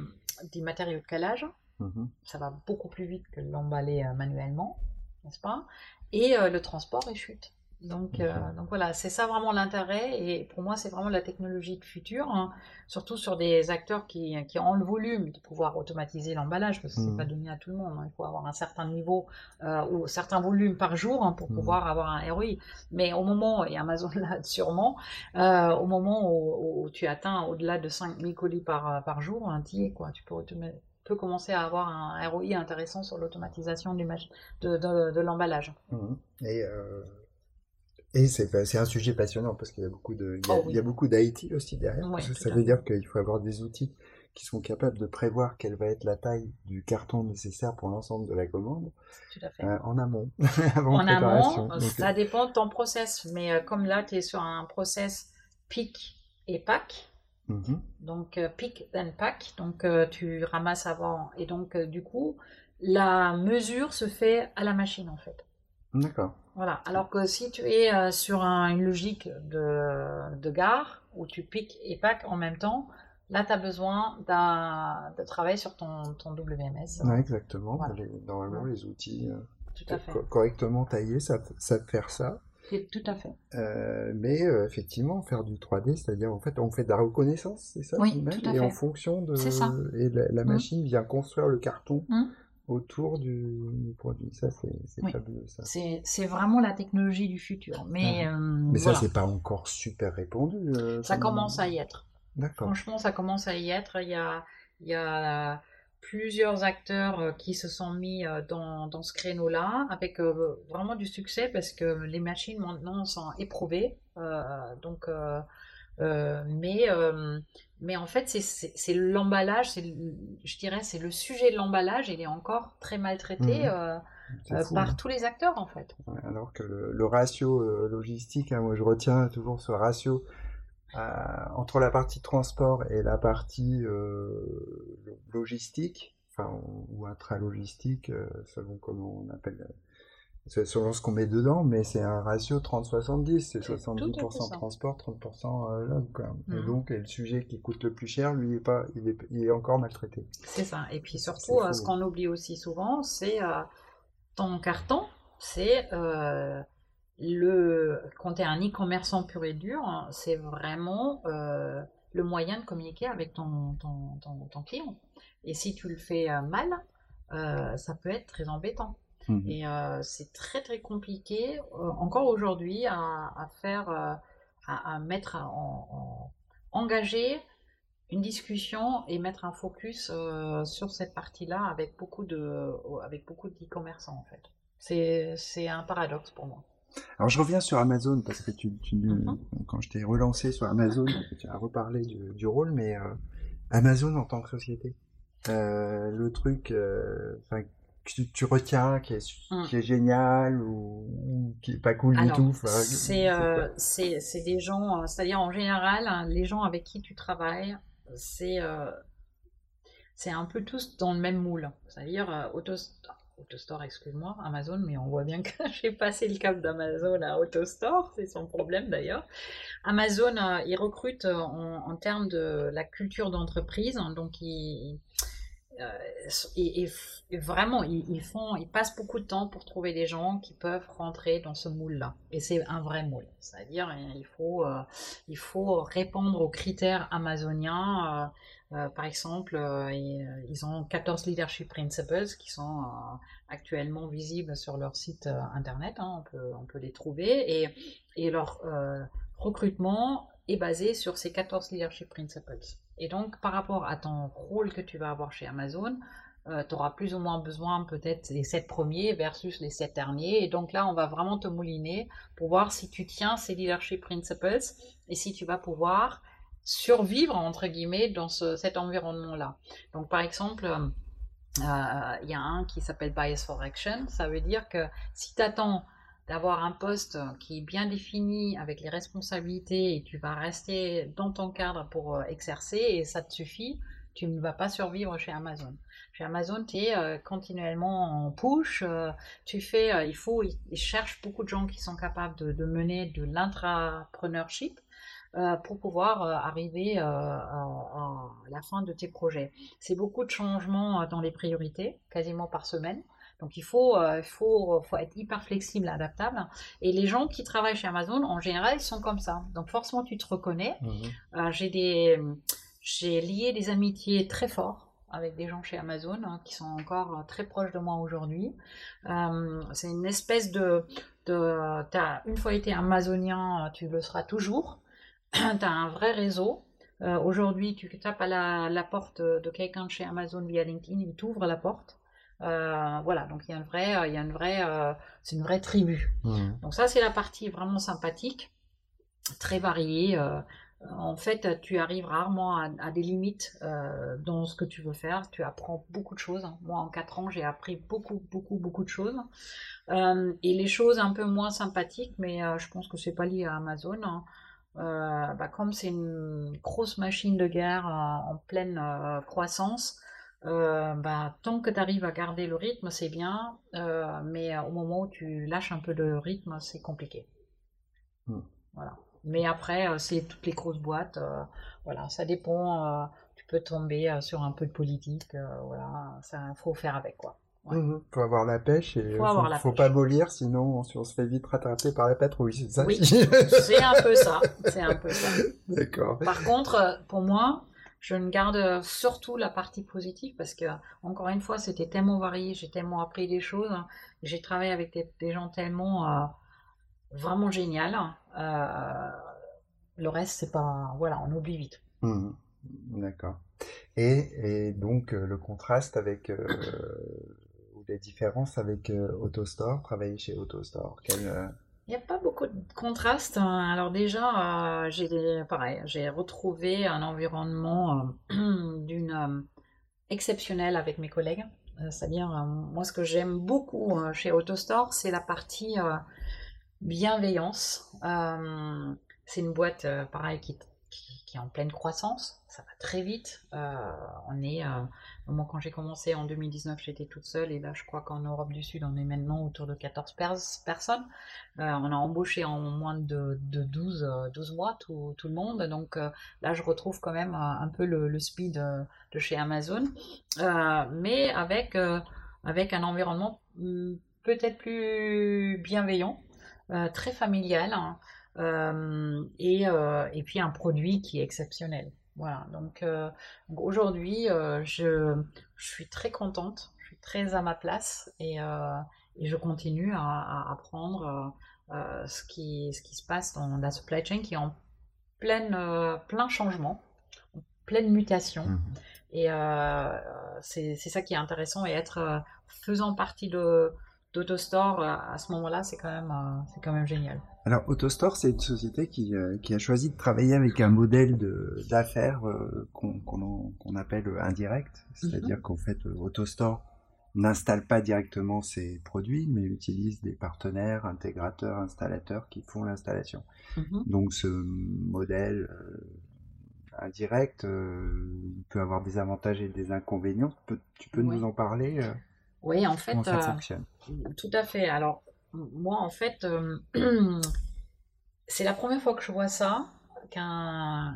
matériaux de calage, mmh ça va beaucoup plus vite que l'emballer euh, manuellement, n'est-ce pas? Et euh, le transport et chute. Donc, euh, donc voilà, c'est ça vraiment l'intérêt. Et pour moi, c'est vraiment la technologie de futur, hein. surtout sur des acteurs qui, qui, ont le volume de pouvoir automatiser l'emballage, parce que c'est mmh. pas donné à tout le monde. Hein. Il faut avoir un certain niveau euh, ou certain volume par jour hein, pour mmh. pouvoir avoir un ROI. Mais au moment, et Amazon l'a sûrement, euh, au moment où, tu atteins au-delà de 5000 colis par, par jour, un tiers, quoi, tu peux commencer à avoir un ROI intéressant sur l'automatisation de, de, de l'emballage. Mmh. Et et c'est un sujet passionnant parce qu'il y a beaucoup de, il y a, oh beaucoup d'IT aussi derrière. ça veut dire qu'il faut avoir des outils qui sont capables de prévoir quelle va être la taille du carton nécessaire pour l'ensemble de la commande Tout à fait. Euh, en amont. en amont, ça dépend de ton process. Mais euh, comme là, tu es sur un process pick et pack. Mm-hmm. Donc euh, pick then pack. Donc tu ramasses avant. Et donc du coup, la mesure se fait à la machine en fait. D'accord. Voilà. Alors que si tu es euh, sur une logique de, gare, où tu piques et pack en même temps, là, tu as besoin de travailler sur ton, ton WMS. Exactement. normalement, les outils euh, correctement taillés, ça, ça faire ça. Tout à fait. Euh, mais effectivement, faire du 3D, c'est-à-dire en fait, on fait de la reconnaissance, c'est ça Oui, tout à Et en fonction de. Ça. Et la, mmh. machine vient construire le carton. Mmh autour du, produit. Ça, c'est fabuleux. C'est vraiment la technologie du futur. Mais, ah. euh, mais ça, c'est pas encore super répandu. Euh, ça commence à y être. Franchement, ça commence à y être. Il y a, il y a plusieurs acteurs euh, qui se sont mis dans, dans ce créneau-là avec vraiment du succès parce que les machines maintenant sont éprouvées. donc, mais mais en fait, c'est l'emballage, je dirais, c'est le sujet de l'emballage, il est encore très maltraité euh, euh, par hein. tous les acteurs, en fait. alors que le, ratio euh, logistique, hein, moi je retiens toujours ce ratio entre la partie transport et la partie logistique, enfin, ou intralogistique, selon comment on appelle c'est selon ce qu'on met dedans, mais c'est un ratio 30-70, c'est 70% transport, 30% euh, log. Et mhm. donc, le sujet qui coûte le plus cher, lui, est pas, il, est, il est encore maltraité. C'est ça. Et puis surtout, euh, ce qu'on oublie aussi souvent, c'est euh, ton carton, c'est le. Quand tu es un e-commerçant pur et dur, hein, c'est vraiment le moyen de communiquer avec ton, ton, ton, client. Et si tu le fais mal, ça peut être très embêtant. Mmh Et euh, c'est très très compliqué euh, encore aujourd'hui à, faire, euh, à, mettre en, engager une discussion et mettre un focus sur cette partie-là avec beaucoup de avec beaucoup d'e-commerçants en fait. C'est un paradoxe pour moi. Alors je reviens sur Amazon parce que tu, mmh quand je t'ai relancé sur Amazon, tu as reparlé du, rôle, mais Amazon en tant que société, le truc, que tu retiens, qui est, mmh. qui est génial ou, qui est pas cool du tout C'est euh, c'est des gens, c'est-à-dire en général, hein, les gens avec qui tu travailles, c'est c'est un peu tous dans le même moule. C'est-à-dire euh, Autostore, excuse-moi, Amazon, mais on voit bien que j'ai passé le cap d'Amazon à Autostore, c'est son problème d'ailleurs. Amazon, euh, il recrute euh, en, termes de la culture d'entreprise, hein, donc il, vraiment, ils, font, ils passent beaucoup de temps pour trouver des gens qui peuvent rentrer dans ce moule-là. Et c'est un vrai moule, c'est-à-dire il faut, il faut répondre aux critères amazoniens. Euh, par exemple, euh, euh, ils ont 14 leadership principles qui sont actuellement visibles sur leur site internet. Hein, on, peut, on, peut, les trouver. Et, et leur recrutement est basé sur ces 14 leadership principles. Et donc, par rapport à ton rôle que tu vas avoir chez Amazon, tu auras plus ou moins besoin peut-être des 7 premiers versus les 7 derniers. Et donc là, on va vraiment te mouliner pour voir si tu tiens ces leadership principles et si tu vas pouvoir survivre, entre guillemets, dans cet environnement-là. Donc, par exemple, euh, euh, il y a un qui s'appelle Bias for Action. Ça veut dire que si tu attends d'avoir un poste qui est bien défini avec les responsabilités et tu vas rester dans ton cadre pour euh, exercer et ça te suffit, tu ne vas pas survivre chez Amazon. Chez Amazon, tu es continuellement en push, tu fais, il faut, ils cherchent beaucoup de gens qui sont capables de, de mener de l'intrapreneurship, euh, pour pouvoir euh, arriver euh, à, la fin de tes projets. C'est beaucoup de changements dans les priorités, quasiment par semaine. Donc il faut, faut, faut, être hyper flexible, adaptable. Et les gens qui travaillent chez Amazon, en général, ils sont comme ça. Donc forcément, tu te reconnais. Mhm. j'ai des, j'ai lié des amitiés très fortes avec des gens chez Amazon hein, qui sont encore très proches de moi aujourd'hui. c'est une espèce de, de as une fois été amazonien, tu le seras toujours. tu as un vrai réseau. Euh, aujourd'hui, tu tapes à la, porte de quelqu'un de chez Amazon via LinkedIn, il t'ouvre la porte. Euh, voilà, donc il y a une vraie, il y a une vraie, euh, c'est une vraie tribu. Mmh. Donc ça, c'est la partie vraiment sympathique, très variée. en fait, tu arrives rarement à, des limites dans ce que tu veux faire. Tu apprends beaucoup de choses. Moi, en 4 ans, j'ai appris beaucoup, beaucoup, beaucoup de choses. et les choses un peu moins sympathiques, mais je pense que c'est pas lié à Amazon. Hein, euh, bah, comme c'est une grosse machine de guerre euh, en pleine euh, bah, tant que tu arrives à garder le rythme, c'est bien, mais au moment où tu lâches un peu le rythme, c'est compliqué. Hmm. Voilà. Mais après, c'est toutes les grosses boîtes, voilà, ça dépend. tu peux tomber sur un peu de politique, voilà, ça faut faire avec quoi. Il mhm. faut avoir la pêche et faut, faut, faut pas mollir, sinon on, se fait vite rattraper par la patrouille, c'est ça Oui, c'est un peu ça, c'est un peu ça. D'accord. Par contre, pour moi, je ne garde surtout la partie positive parce que, encore une fois, c'était tellement varié, j'ai tellement appris des choses, j'ai travaillé avec des, gens tellement euh, vraiment génial. Euh, le reste, c'est pas, voilà, on oublie vite. Mhm. D'accord. Et, et, donc euh, le contraste avec des différences avec euh, AutoStore, travailler chez AutoStore euh, Il n'y a pas beaucoup de contraste. Hein. Alors déjà, euh, j'ai pareil, j'ai retrouvé un environnement d'une exceptionnelle avec mes collègues. C'est-à-dire, moi, ce que j'aime beaucoup chez AutoStore, c'est la partie bienveillance. c'est une boîte, pareil, qui, qui, est en pleine croissance. Ça va très vite. on est moi, quand j'ai commencé en 2019, j'étais toute seule et là, je crois qu'en Europe du Sud, on est maintenant autour de 14 personnes. Euh, on a embauché en moins de, 12, 12, euh, mois tout, le monde. Donc euh, là, je retrouve quand même un peu le, speed de chez Amazon, mais avec, avec un environnement hmm, peut-être plus bienveillant, très familial. Hein, et, et puis un produit qui est exceptionnel. Voilà, donc, euh, aujourd'hui, euh, je, suis très contente, je suis très à ma place et, euh, je continue à, apprendre ce, qui, ce qui se passe dans la supply chain qui est en pleine, plein changement, en pleine mutation. Mmh et c'est ça qui est intéressant et être faisant partie de, d'AutoStore à ce moment-là, c'est quand, même, c'est quand même génial. Alors, AutoStore, c'est une société qui, euh, qui, a choisi de travailler avec un modèle d'affaires euh, qu'on appelle indirect, c'est-à-dire mhm. qu'en fait, AutoStore n'installe pas directement ses produits, mais utilise des partenaires, intégrateurs, installateurs qui font l'installation. Mhm. Donc ce modèle indirect peut avoir des avantages et des inconvénients. tu peux nous en parler Oui, en fait, ça fonctionne? tout à fait. Alors moi, en fait, c'est la première fois que je vois ça qu'un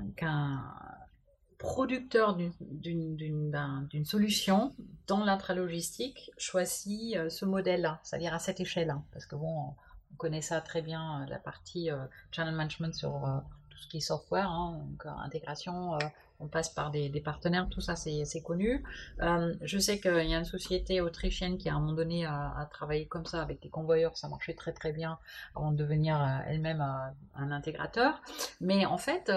producteur d'une solution dans l'intralogistique choisit euh, ce modèle-là, c'est-à-dire à cette échelle-là. Parce que bon, on connaît ça très bien, euh, la partie euh, channel management sur tout ce qui est software, hein, donc intégration, on passe par des, partenaires, tout ça c'est connu. Euh, je sais qu'il y a une société autrichienne qui à un moment donné a, travaillé comme ça avec des convoyeurs, ça marchait très très bien avant de devenir euh, elle-même euh, un intégrateur. Mais en fait,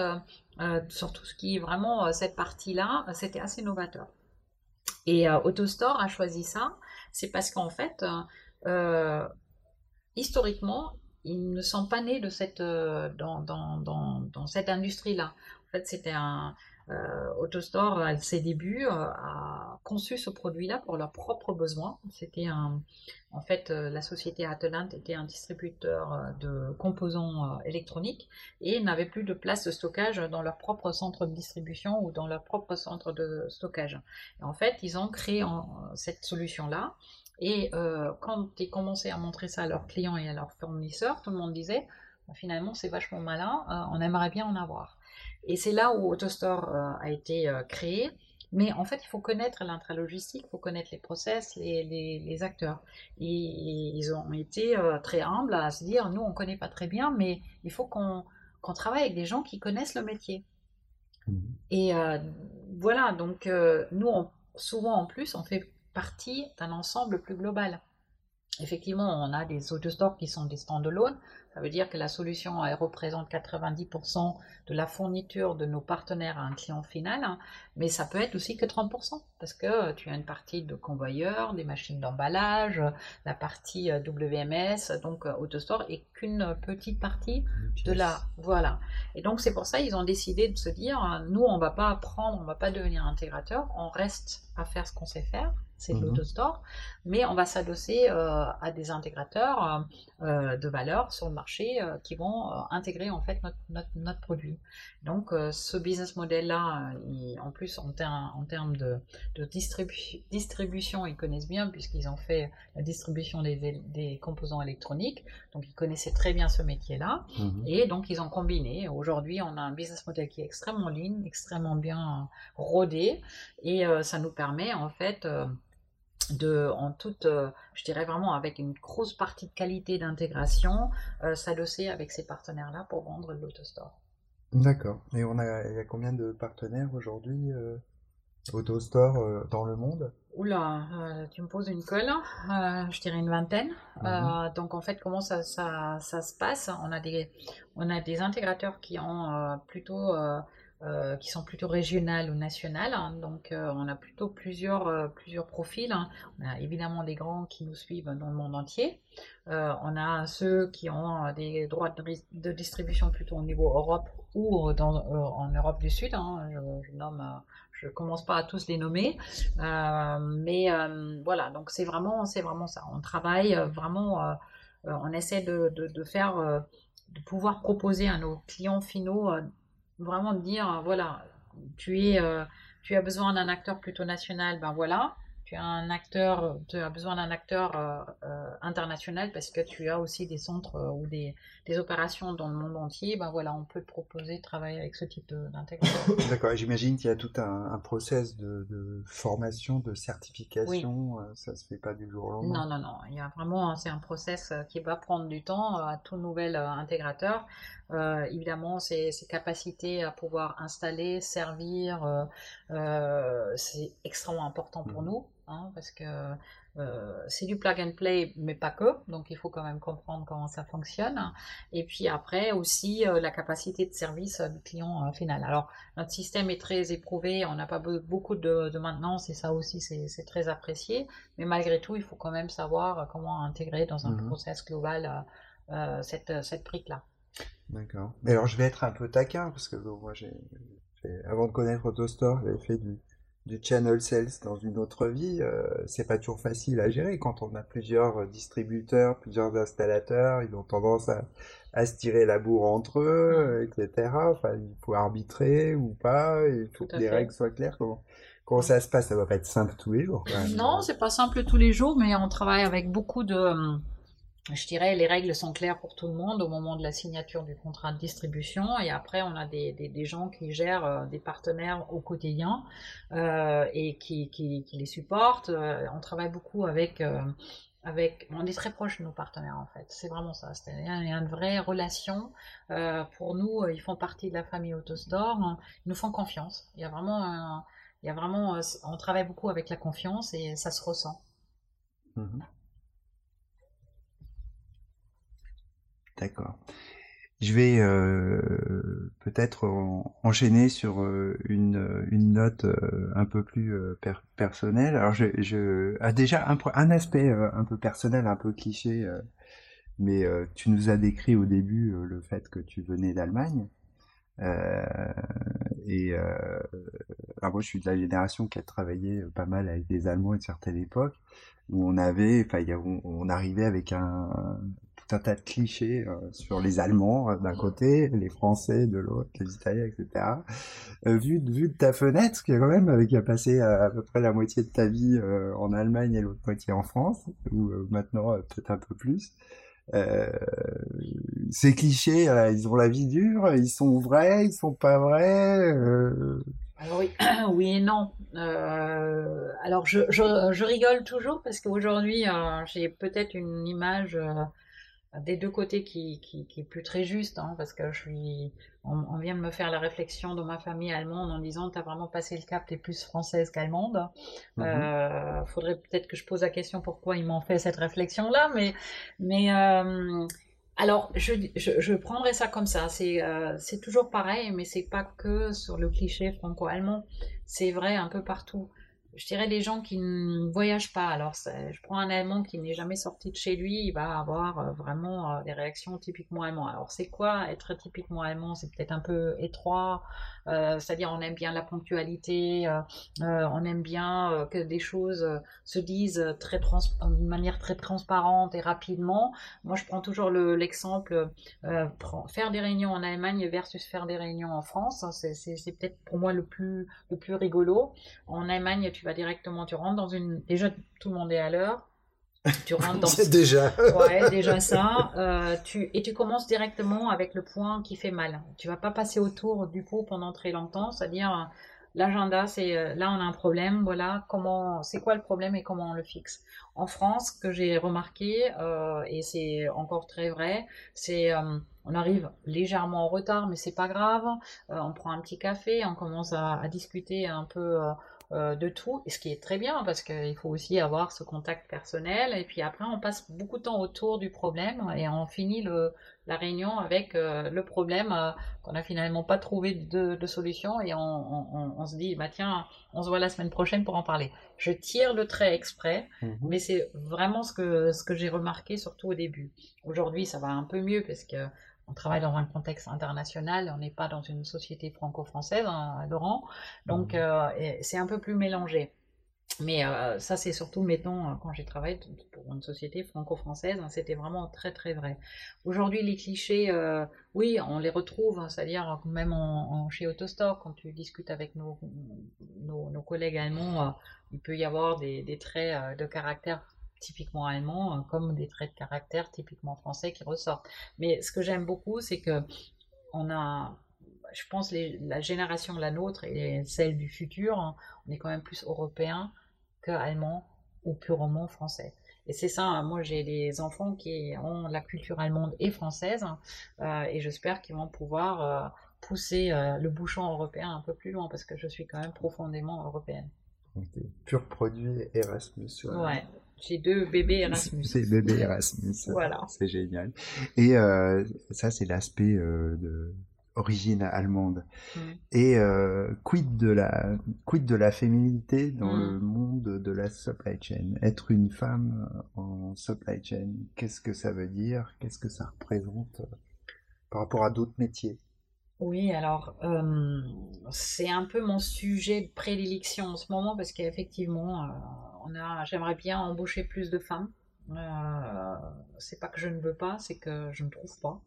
sur tout ce qui est vraiment cette partie-là, c'était assez novateur. Et AutoStore a choisi ça, c'est parce qu'en fait, historiquement, ils ne sont pas nés de cette, dans, dans, dans, dans cette industrie-là. En fait, c'était un, euh, AutoStore, à ses débuts, euh, a conçu ce produit-là pour leurs propres besoins. C'était un, en fait, euh, la société Atelant était un distributeur de composants électroniques et n'avait plus de place de stockage dans leur propre centre de distribution ou dans leur propre centre de stockage. en fait, ils ont créé cette solution-là. Et quand ils commençaient à montrer ça à leurs clients et à leurs fournisseurs, tout le monde disait bah, finalement c'est vachement malin, on aimerait bien en avoir. Et c'est là où AutoStore euh, a été euh, créé. Mais en fait, il faut connaître l'intralogistique, il faut connaître les process, les, acteurs. Et, ils ont été euh, très humbles à se dire, nous, on ne connaît pas très bien, mais il faut qu'on travaille avec des gens qui connaissent le métier. Mmh. Et voilà, donc nous, souvent en plus, on fait partie d'un ensemble plus global. Effectivement, on a des AutoStore qui sont des stand-alone, ça veut dire que la solution elle représente 90% de la fourniture de nos partenaires à un client final, hein. mais ça peut être aussi que 30%, parce que tu as une partie de convoyeur, des machines d'emballage, la partie euh, WMS, donc euh, AutoStore, et qu'une petite partie de la... Voilà. Et donc c'est pour ça ils ont décidé de se dire, hein, nous on va pas apprendre, on va pas devenir intégrateur, on reste à faire ce qu'on sait faire, c'est mmh l'autostore, mais on va s'adosser euh, à des intégrateurs de valeur sur le marché euh, qui vont euh, intégrer en fait notre, notre, produit. Donc euh, ce business model-là, en plus en, en termes de, de distribution, ils connaissent bien puisqu'ils ont fait la distribution des, des, composants électroniques, donc ils connaissaient très bien ce métier-là, mhm. et donc ils ont combiné. Aujourd'hui, on a un business model qui est extrêmement ligne, extrêmement bien rodé, et ça nous permet en fait de, en toute, euh, je dirais vraiment avec une grosse partie de qualité d'intégration, euh, s'adosser avec ces partenaires-là pour vendre l'autostore. D'accord. Et on a, il y a combien de partenaires aujourd'hui euh, AutoStore euh, dans le monde? Oula, tu me poses une colle, je dirais une vingtaine. Mhm. donc en fait, comment ça, ça, ça, se passe? On a, des, on a des intégrateurs qui ont plutôt euh, qui sont plutôt régionales ou nationales. Hein. donc, euh, on a plutôt plusieurs, euh, plusieurs profils. Hein. On a évidemment des grands qui nous suivent dans le monde entier. on a ceux qui ont des droits de, distribution plutôt au niveau Europe ou en Europe du Sud. Hein. Je, je, commence pas à tous les nommer, mais voilà. Donc, c'est vraiment, vraiment ça. On travaille vraiment. on essaie de faire, de pouvoir proposer à nos clients finaux vraiment dire, voilà, tu, es, euh, tu as besoin d'un acteur plutôt national, ben voilà, tu as un acteur, tu as besoin d'un acteur euh, euh, international parce que tu as aussi des centres ou des, des, opérations dans le monde entier, ben voilà, on peut proposer de travailler avec ce type d'intégrateur. D'accord, j'imagine qu'il y a tout un, un process de, de, formation, de certification, ça se fait pas du jour au lendemain. Non, non, non, il y a vraiment, c'est un process qui va prendre du temps à tout nouvel intégrateur. Euh, évidemment, ses, capacités à pouvoir installer, servir, euh, euh, c'est extrêmement important pour mmh. nous, hein, parce que c'est du plug and play, mais pas que. Donc, il faut quand même comprendre comment ça fonctionne. Et puis après aussi la capacité de service du client final. Alors, notre système est très éprouvé. On n'a pas beaucoup de, maintenance et ça aussi c'est très apprécié. Mais malgré tout, il faut quand même savoir comment intégrer dans un mmh process global cette, cette brique là. D'accord. Mais alors je vais être un peu taquin parce que moi j'ai avant de connaître AutoStore, j'avais fait du, du channel sales dans une autre vie, euh, c'est pas toujours facile à gérer quand on a plusieurs distributeurs, plusieurs installateurs, ils ont tendance à, à se tirer la bourre entre eux, etc. Enfin, il faut arbitrer ou pas, il faut que les règles soient claires. Comment, comment ça se passe? Ça va pas être simple tous les jours. Non, c'est pas simple tous les jours, mais on travaille avec beaucoup de je dirais, les règles sont claires pour tout le monde au moment de la signature du contrat de distribution. Et après, on a des, des, gens qui gèrent euh, des partenaires au quotidien euh, et qui, qui, les supportent. Euh, on travaille beaucoup avec, avec. On est très proche de nos partenaires, en fait. C'est vraiment ça. Il y a une vraie relation. pour nous, ils font partie de la famille Autostore. Ils nous font confiance. Il y a vraiment. il y a vraiment on travaille beaucoup avec la confiance et ça se ressent. Mmh D'accord. Je vais euh, peut-être enchaîner sur euh, une, note euh, un peu plus personnelle. Alors, je, ah, déjà un, aspect un peu personnel, un peu cliché, mais tu nous as décrit au début le fait que tu venais d'Allemagne. et moi, je suis de la génération qui a travaillé pas mal avec des Allemands à une certaine époque, où on avait, enfin, on arrivait avec un, un tas de clichés euh, sur les Allemands euh, d'un côté, les Français de l'autre, les Italiens, etc. Euh, vu, vu de ta fenêtre, qui est quand même qui a passé à, peu près la moitié de ta vie en Allemagne et l'autre moitié en France, ou maintenant peut-être un peu plus. ces clichés, ils ont la vie dure, ils sont vrais, ils sont pas vrais. Alors oui, oui et non. alors je, je, je, rigole toujours parce qu'aujourd'hui j'ai peut-être une image des deux côtés qui, qui, qui, est plus très juste, hein, parce que je suis, on, vient de me faire la réflexion dans ma famille allemande en disant tu as vraiment passé le cap, tu es plus française qu'allemande. Il euh, faudrait peut-être que je pose la question pourquoi ils m'ont fait cette réflexion-là, mais, mais euh, alors je, je, je, prendrais ça comme ça. C'est euh, c'est toujours pareil, mais c'est pas que sur le cliché franco-allemand, c'est vrai un peu partout je dirais les gens qui ne voyagent pas. Alors, je prends un Allemand qui n'est jamais sorti de chez lui, il va avoir euh, vraiment euh, des réactions typiquement allemandes. Alors, c'est quoi être typiquement allemand? C'est peut-être un peu étroit, euh, c'est-à-dire on aime bien la ponctualité, on aime bien que des choses se disent très d'une manière très transparente et rapidement. Moi, je prends toujours l'exemple faire des réunions en Allemagne versus faire des réunions en France. C'est peut-être pour moi le plus le plus rigolo. En Allemagne, tu vas directement, tu rentres dans une. Déjà, tout le monde est à l'heure. Tu rentres dans. C'est déjà. ouais, déjà ça. Euh, tu... Et tu commences directement avec le point qui fait mal. Tu vas pas passer autour du pot pendant très longtemps, c'est-à-dire euh, l'agenda, c'est euh, là on a un problème, voilà, comment, c'est quoi le problème et comment on le fixe. En France, ce que j'ai remarqué, et c'est encore très vrai, c'est on arrive légèrement en retard, mais c'est pas grave. on prend un petit café, on commence à, à discuter un peu euh, de tout, et ce qui est très bien parce qu'il faut aussi avoir ce contact personnel. Et puis après, on passe beaucoup de temps autour du problème et on finit le, la réunion avec euh, le problème euh, qu'on n'a finalement pas trouvé de, de solution et on, se dit, bah tiens, on se voit la semaine prochaine pour en parler. Je tire le trait exprès, mhm. mais c'est vraiment ce que, ce que j'ai remarqué surtout au début. Aujourd'hui, ça va un peu mieux parce que on travaille dans un contexte international, on n'est pas dans une société franco-française, hein, Laurent, donc mmh. euh, c'est un peu plus mélangé. Mais euh, ça, c'est surtout, mettons, euh, quand j'ai travaillé pour une société franco-française, hein, c'était vraiment très très vrai. Aujourd'hui, les clichés, oui, on les retrouve, hein, c'est-à-dire même en, chez Autostore, quand tu discutes avec nos, nos, collègues allemands, il peut y avoir des, des traits de caractère typiquement allemand, euh, comme des traits de caractère typiquement français qui ressortent. Mais ce que j'aime beaucoup, c'est que on a, je pense, la génération la nôtre et celle du futur, hein, on est quand même plus européen que allemand ou purement français. Et c'est ça, hein, moi j'ai des enfants qui ont la culture allemande et française, hein, euh, et j'espère qu'ils vont pouvoir euh, pousser le bouchon européen un peu plus loin, parce que je suis quand même profondément européenne. Pur produit Erasmus. Ouais, j'ai deux bébés Erasmus. C'est bébé Erasmus. voilà. C'est génial. Et euh, ça, c'est l'aspect euh, de origine allemande. Mm. Et euh, quid de la quid de la féminité dans le mm. monde de la supply chain? Être une femme en supply chain, qu'est-ce que ça veut dire? Qu'est-ce que ça représente par rapport à d'autres métiers? Oui, alors euh, c'est un peu mon sujet de prédilection en ce moment parce qu'effectivement, euh, j'aimerais bien embaucher plus de femmes. Euh, c'est pas que je ne veux pas, c'est que je ne trouve pas.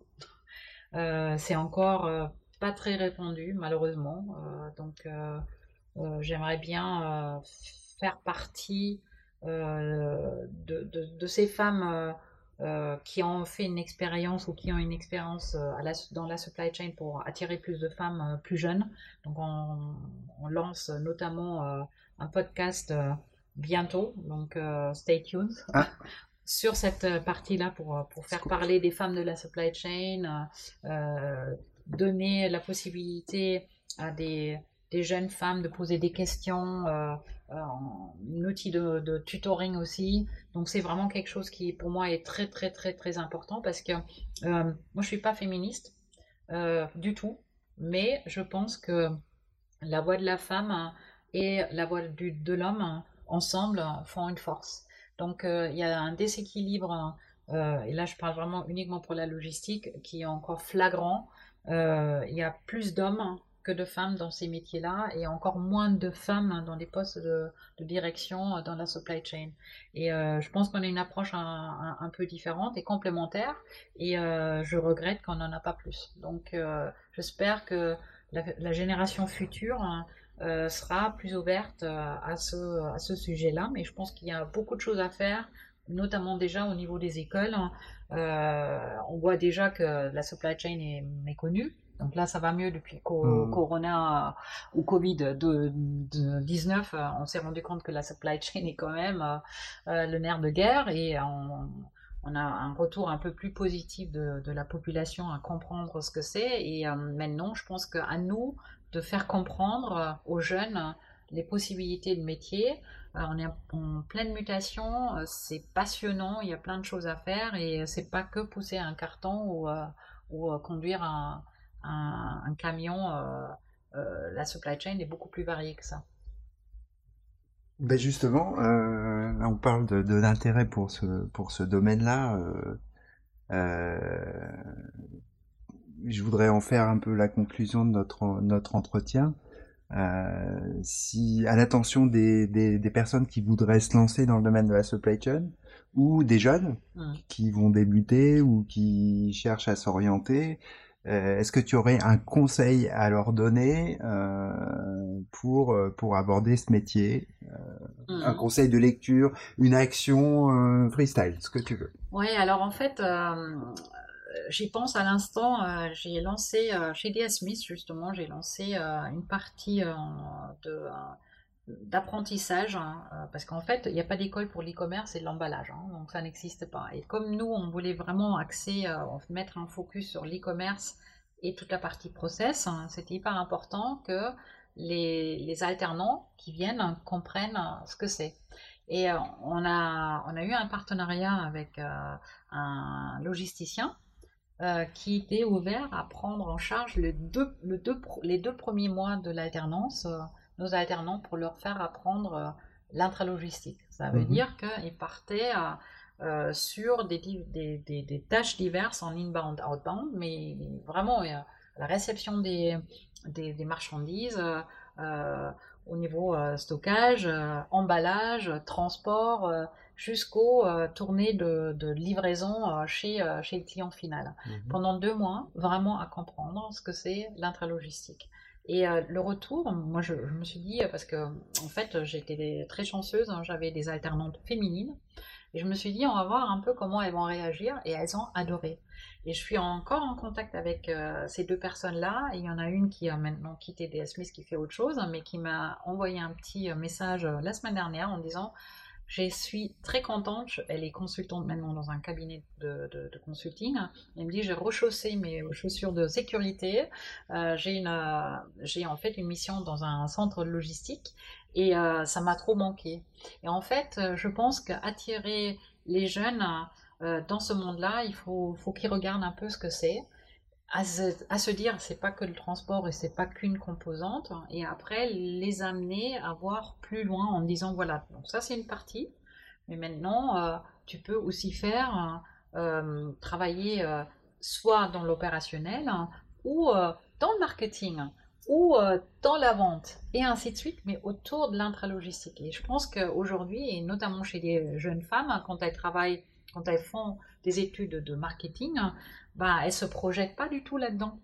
Euh, c'est encore euh, pas très répandu, malheureusement. Euh, donc, j'aimerais bien faire partie de, de- ces femmes qui ont fait une expérience ou qui ont une expérience dans la supply chain pour attirer plus de femmes plus jeunes. Donc, on, lance notamment un podcast bientôt. Donc, euh, stay tuned Ah, sur cette euh, partie-là pour, euh, pour faire cool. parler des femmes de la supply chain, euh, donner la possibilité à des, des jeunes femmes de poser des questions, euh, un outil de, de tutoring aussi. Donc c'est vraiment quelque chose qui pour moi est très très très très important parce que moi je suis pas féministe du tout, mais je pense que la voix de la femme et la voix du- de l'homme ensemble font une force. Donc euh, il y a un déséquilibre, euh, et là je parle vraiment uniquement pour la logistique, qui est encore flagrant. Euh, il y a plus d'hommes que de femmes dans ces métiers-là et encore moins de femmes dans les postes de, direction euh, dans la supply chain. Et euh, je pense qu'on a une approche un, peu différente et complémentaire et euh, je regrette qu'on n'en a pas plus. Donc euh, j'espère que la, la génération future hein, euh, sera plus ouverte euh, à ce, à ce sujet-là, mais je pense qu'il y a beaucoup de choses à faire, notamment déjà au niveau des écoles. Euh, on voit déjà que la supply chain est méconnue. Donc là, ça va mieux depuis qu'au Hmm. Corona ou Covid de, de 19, euh, on s'est rendu compte que la supply chain est quand même euh, le nerf de guerre et on, on a un retour un peu plus positif de, de la population à comprendre ce que c'est. Et euh, maintenant, je pense qu'à nous de faire comprendre euh, aux jeunes euh, les possibilités de métier. Euh, on est en pleine mutation, c'est passionnant, il y a plein de choses à faire et c'est pas que pousser un carton ou, conduire un, camion. la supply chain est beaucoup plus variée que ça. Ben justement, on parle de, l'intérêt pour ce, pour ce domaine-là. Je voudrais en faire un peu la conclusion de notre, notre entretien. Euh, si, à l'attention des, des, des personnes qui voudraient se lancer dans le domaine de la supply chain, ou des jeunes qui vont débuter ou qui cherchent à s'orienter, euh, est-ce que tu aurais un conseil à leur donner euh, pour, euh, pour aborder ce métier? Un Mm. conseil de lecture, une action euh, freestyle, ce que tu veux? Ouais, alors en fait, euh, j'y pense à l'instant, euh, j'ai lancé euh, chez DS Smith justement, j'ai lancé euh, une partie de, d'apprentissage, hein, parce qu'en fait, il n'y a pas d'école pour l'e-commerce et l'emballage, hein, donc ça n'existe pas. Et comme nous, on voulait vraiment axer, mettre un focus sur l'e-commerce et toute la partie process, hein, c'était hyper important que les, alternants qui viennent comprennent ce que c'est. Et on a, on a eu un partenariat avec un logisticien euh, qui était ouvert à prendre en charge les deux, le deux, les deux premiers mois de l'alternance, euh, nos alternants, pour leur faire apprendre euh, l'intralogistique. Ça veut Mhm. dire qu'ils partaient euh, euh, sur des, des, des, des tâches diverses en inbound, outbound, mais vraiment la réception des, marchandises, au niveau stockage, emballage, transport, jusqu'aux euh, tournées de, de livraison euh, chez, euh, chez le client final. Mhm. Pendant deux mois, vraiment à comprendre ce que c'est l'intralogistique. Et euh, le retour, moi je, je me suis dit, parce que en fait j'étais très chanceuse, hein, j'avais des alternantes féminines, et je me suis dit, on va voir un peu comment elles vont réagir, et elles ont adoré. Et je suis encore en contact avec euh, ces deux personnes-là. Il y en a une qui a maintenant quitté DS Smith, qui fait autre chose, mais qui m'a envoyé un petit message la semaine dernière en disant Je suis très contente. Elle est consultante maintenant dans un cabinet de, consulting. Elle me dit J'ai rechaussé mes chaussures de sécurité. Euh, euh, j'ai en fait une mission dans un centre logistique et euh, ça m'a trop manqué. Et en fait, je pense qu'attirer les jeunes dans ce monde-là, il faut qu'ils regardent un peu ce que c'est, à se, à se dire c'est pas que le transport et c'est pas qu'une composante, et après les amener à voir plus loin en disant voilà, donc ça c'est une partie, mais maintenant euh, tu peux aussi faire euh, travailler euh, soit dans l'opérationnel ou euh, dans le marketing ou dans la vente et ainsi de suite, mais autour de l'intralogistique. Et je pense qu'aujourd'hui, et notamment chez les jeunes femmes, quand elles travaillent, quand elles font des études de marketing, bah, elles se projettent pas du tout là-dedans.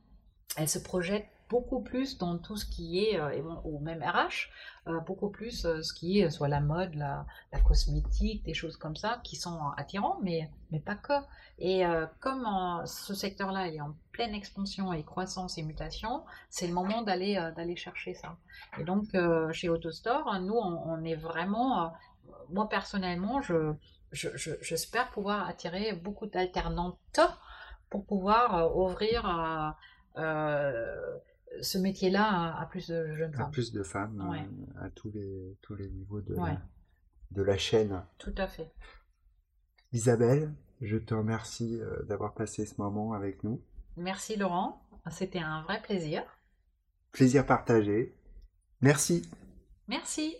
Elles se projettent beaucoup plus dans tout ce qui est, euh, ou même RH, euh, beaucoup plus euh, ce qui est soit la mode, la, cosmétique, des choses comme ça, qui sont attirants, mais, mais pas que. Et comme ce secteur-là est en pleine expansion et croissance et mutation, c'est le moment d'aller d'aller chercher ça. Et donc, chez AutoStore, nous, on, est vraiment, moi personnellement, je, j'espère pouvoir attirer beaucoup d'alternantes pour pouvoir ouvrir ce métier-là à, plus de jeunes femmes. À plus de femmes, euh, à tous les, tous les niveaux de, la, de la chaîne. Tout à fait. Isabelle, je te remercie euh, d'avoir passé ce moment avec nous. Merci Laurent, c'était un vrai plaisir. Plaisir partagé. Merci. Merci.